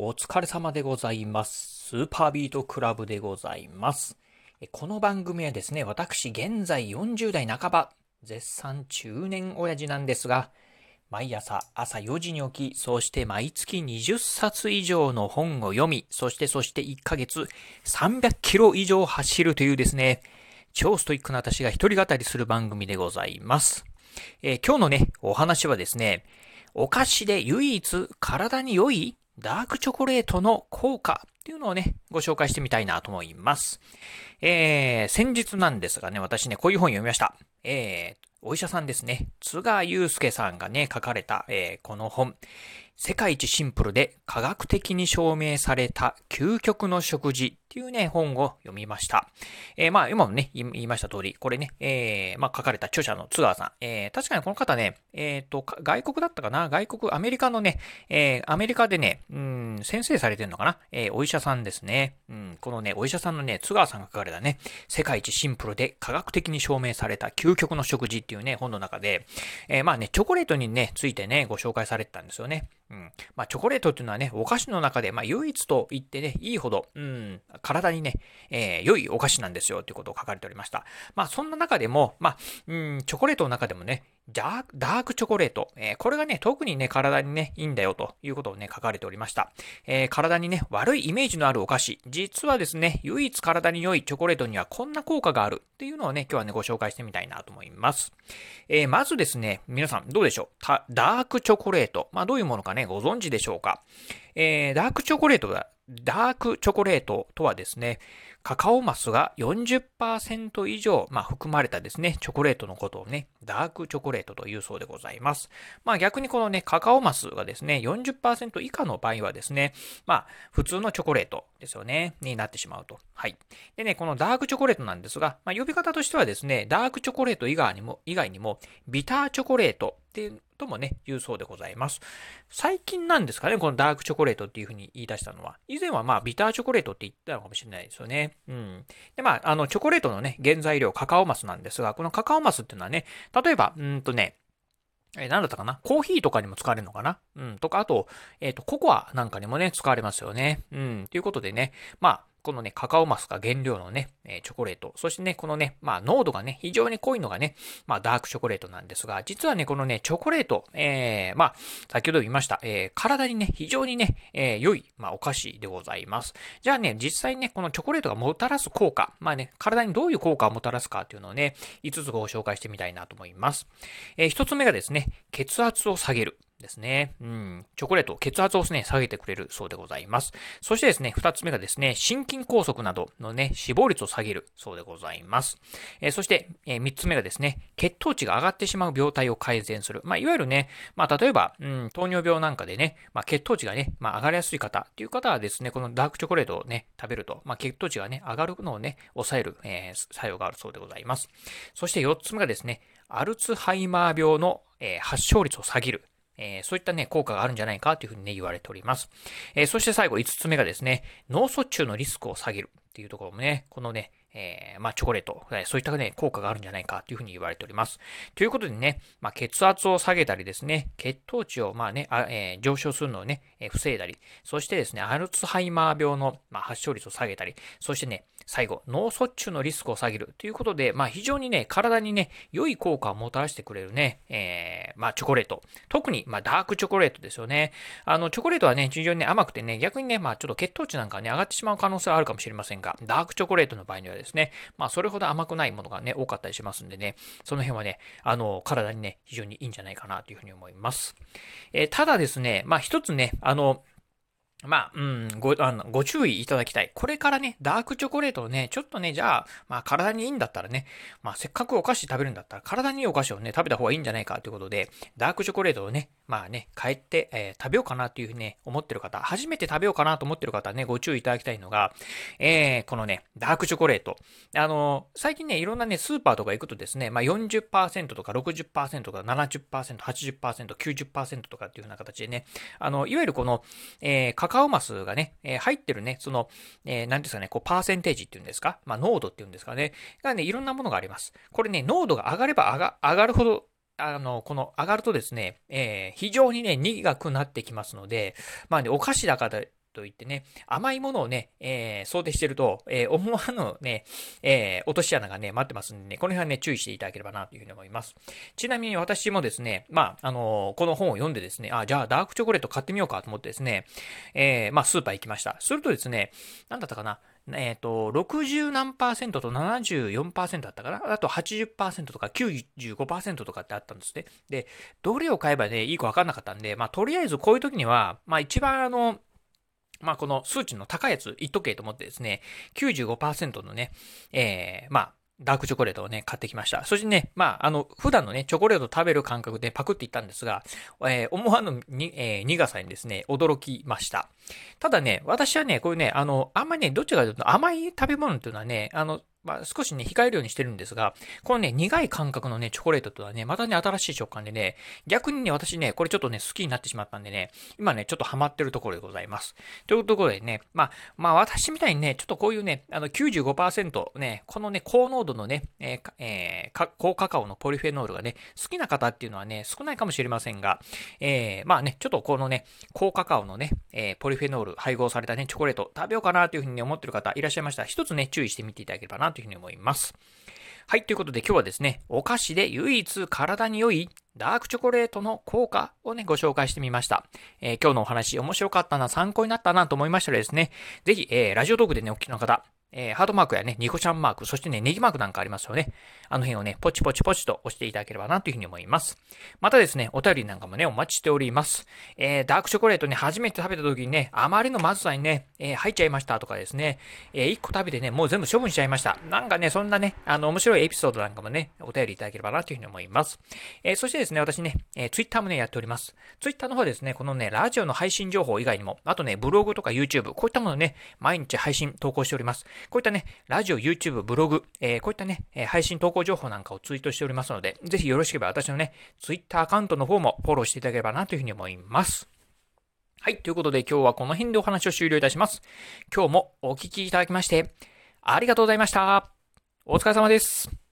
お疲れ様でございます。スーパービートクラブでございます。この番組はですね、私現在40代半ば、絶賛中年親父なんですが、毎朝朝4時に起き、そして毎月20冊以上の本を読み、そしてそして1ヶ月300キロ以上走るというですね、超ストイックな私が一人語りする番組でございます。えー今日のね、お話はですね、お菓子で唯一体に良いダークチョコレートの効果っていうのをね、ご紹介してみたいなと思います。えー、先日なんですがね、私ね、こういう本読みました。えー、お医者さんですね、津賀祐介さんがね、書かれた、えーこの本、世界一シンプルで科学的に証明された究極の食事っていうね、本を読みました。えーまあ、今もね、言いました通り、これね、えーまあ、書かれた著者の津川さん。えー確かにこの方ね、えっ、と、外国だったかな？外国、アメリカのね、えーアメリカでね、うん、先生されてるのかな？えーお医者さんですね。うん、このね、お医者さんのね、津川さんが書かれたね、世界一シンプルで科学的に証明された究極の食事っていうね、本の中で、えーまあね、チョコレートにね、ついてね、ご紹介されてたんですよね。うん。まあ、チョコレートっていうのはね、お菓子の中で、まあ、唯一と言ってね、いいほど、うん、体にね、えー良いお菓子なんですよ、ということを書かれておりました。まあ、そんな中でも、まあ、うん、チョコレートの中でもね、ダークダークチョコレート、えーこれがね、特にね、体にね、いいんだよ、ということをね、書かれておりました。えー体にね、悪いイメージのあるお菓子、実はですね、唯一体に良いチョコレートにはこんな効果があるっていうのをね、今日はね、ご紹介してみたいなと思います。えーまずですね、皆さんどうでしょう？ダークチョコレート。まあ、どういうものかね、ご存知でしょうか？えーダークチョコレートは、ダークチョコレートとはですね、カカオマスが40%以上、まあ、含まれたですね、チョコレートのことをね、ダークチョコレートというそうでございます。まあ逆にこのね、カカオマスがですね、40%以下の場合はですね、まあ普通のチョコレートですよね、になってしまうと。はい。でね、このダークチョコレートなんですが、まあ呼び方としてはですね、ダークチョコレート以外にも、以外にも、ビターチョコレートっていうともね、言うそうでございます。最近なんですかね、このダークチョコレートっていうふうに言い出したのは。以前はまあビターチョコレートって言ったのかもしれないですよね。うん。でまあ、あの、チョコレートのね、原材料、カカオマスなんですが、このカカオマスっていうのはね、例えば、うんとね、え、なんだったかな？コーヒーとかにも使われるのかな？うん。とか、あと、えっ、と、ココアなんかにもね、使われますよね。うん。ということでね、まあ、このね、カカオマスが原料のね、えチョコレート。そしてね、このね、まあ、濃度がね、非常に濃いのがね、まあ、ダークチョコレートなんですが、実はね、このね、チョコレート、えー、まあ、先ほど言いました、えー体にね、非常にね、えー良い、まあ、お菓子でございます。じゃあね、実際にね、このチョコレートがもたらす効果、まあね、体にどういう効果をもたらすかっていうのをね、5つご紹介してみたいなと思います。えー、1つ目がですね、血圧を下げる。ですね。うん。チョコレート、血圧をね、下げてくれるそうでございます。そしてですね、二つ目がですね、心筋梗塞などのね、死亡率を下げるそうでございます。えーそして、えー三つ目がですね、血糖値が上がってしまう病態を改善する。まあ、いわゆるね、まあ、例えば、うん、糖尿病なんかでね、まあ、血糖値がね、まあ、上がりやすい方っていう方はですね、このダークチョコレートをね、食べると、まあ、血糖値がね、上がるのをね、抑える、えー作用があるそうでございます。そして四つ目がですね、アルツハイマー病の、えー発症率を下げる。えーそういったね、効果があるんじゃないかというふうにね、言われております。えーそして最後、5つ目がですね、脳卒中のリスクを下げるっていうところもね、このね、えーまあ、チョコレート、そういったね、効果があるんじゃないかというふうに言われております。ということでね、まあ、血圧を下げたりですね、血糖値を、まあね、あえー上昇するのをね、えー防いだり、そしてですね、アルツハイマー病の、まあ、発症率を下げたり、そしてね、最後、脳卒中のリスクを下げるということで、まあ、非常にね、体にね、良い効果をもたらしてくれるね、えーまあ、チョコレート。特に、まあ、ダークチョコレートですよね。あの、チョコレートはね、非常にね、甘くてね、逆にね、まあ、ちょっと血糖値なんかね、上がってしまう可能性はあるかもしれませんが、ダークチョコレートの場合にはですね、まあ、それほど甘くないものがね、多かったりしますんでね、その辺はね、あの、体にね、非常にいいんじゃないかなというふうに思います。えーただですね、まあ、一つね、あの、まあ、うん、ご、あの、ご注意いただきたい。これからね、ダークチョコレートをね、ちょっとね、じゃあ、まあ、体にいいんだったらね、まあ、せっかくお菓子食べるんだったら、体にいいお菓子をね、食べた方がいいんじゃないかということで、ダークチョコレートをね、まあね、帰って、えー食べようかなというふうにね、思ってる方、初めて食べようかなと思ってる方ね、ご注意いただきたいのが、えー、このね、ダークチョコレート。あの、最近ね、いろんなね、スーパーとか行くとですね、まあ40%とか60%とか70%、80%、90%とかっていうふうな形でね、あの、いわゆるこの、えーカカオマスがね、えー入ってるね、その、えー、なんですかね、こう、パーセンテージっていうんですか、まあ、濃度っていうんですかね、がね、いろんなものがあります。これね、濃度が上がれば上が上がるほど、あの、この上がるとですね、えー非常にね、苦くなってきますので、まあね、お菓子だからといってね、甘いものをね、えー、想定してると、えー、思わぬね、え、落とし穴がね、待ってますんでね、この辺はね、注意していただければなというふうに思います。ちなみに私もですね、まあ、あのこの本を読んでですね、あ、じゃあダークチョコレート買ってみようかと思ってですね、えまあ、スーパー行きました。するとですね、なんだったかな、えっ、ー、と、60何パーセントと74%だったかな？あと80%とか95%とかってあったんですね。で、どれを買えばね、いいかわかんなかったんで、まあ、とりあえずこういう時には、まあ、一番あの、まあ、この数値の高いやつ言っとけと思ってですね、95%のね、えー、まあ、ダークチョコレートをね、買ってきました。そしてね、まあ、あの、普段のね、チョコレート食べる感覚でパクっていったんですが、えー、思わぬに、えー、苦さにですね、驚きました。ただね、私はね、こういうね、あの、あんまりね、どっちかというと甘い食べ物っていうのはね、あの、まあ、少しね、控えるようにしてるんですが、このね、苦い感覚のね、チョコレートとはね、またね、新しい食感でね、逆にね、私ね、これちょっとね、好きになってしまったんでね、今ね、ちょっとハマってるところでございます。というところでね、まあ、まあ、私みたいにね、ちょっとこういうね、あの95%ね、このね、高濃度のね、えーえー、高カカオのポリフェノールがね、好きな方っていうのはね、少ないかもしれませんが、えー、まあね、ちょっとこのね、高カカオのね、えー、ポリフェノール配合されたね、チョコレート食べようかなというふうに思ってる方いらっしゃいましたら、一つね、注意してみていただければなとというふうに思います。はい、ということで今日はですね、お菓子で唯一体に良いダークチョコレートの効果をね、ご紹介してみました。えー、今日のお話面白かったな、参考になったなと思いましたらですね、ぜひ、えー、ラジオトークでね、お聞きの方、えー、ハートマークやね、ニコちゃんマーク、そしてね、ネギマークなんかありますよね。あの辺をね、ポチポチポチと押していただければなというふうに思います。またですね、お便りなんかもね、お待ちしております。えー、ダークチョコレートね、初めて食べた時にね、あまりのまずさにね、えー、入っちゃいましたとかですね、えー、1個食べてね、もう全部処分しちゃいました。なんかね、そんなね、あの、面白いエピソードなんかもね、お便りいただければなというふうに思います。えー、そしてですね、私ね、えー、ツイッターもね、やっております。ツイッターの方ですね、このね、ラジオの配信情報以外にも、あとね、ブログとか YouTube、こういったものね、毎日配信、投稿しております。こういったね、ラジオ、YouTube、ブログ、えー、こういったね、配信投稿情報なんかをツイートしておりますので、ぜひよろしければ私のね、Twitter アカウントの方もフォローしていただければなというふうに思います。はい。ということで今日はこの辺でお話を終了いたします。今日もお聴きいただきまして、ありがとうございました。お疲れ様です。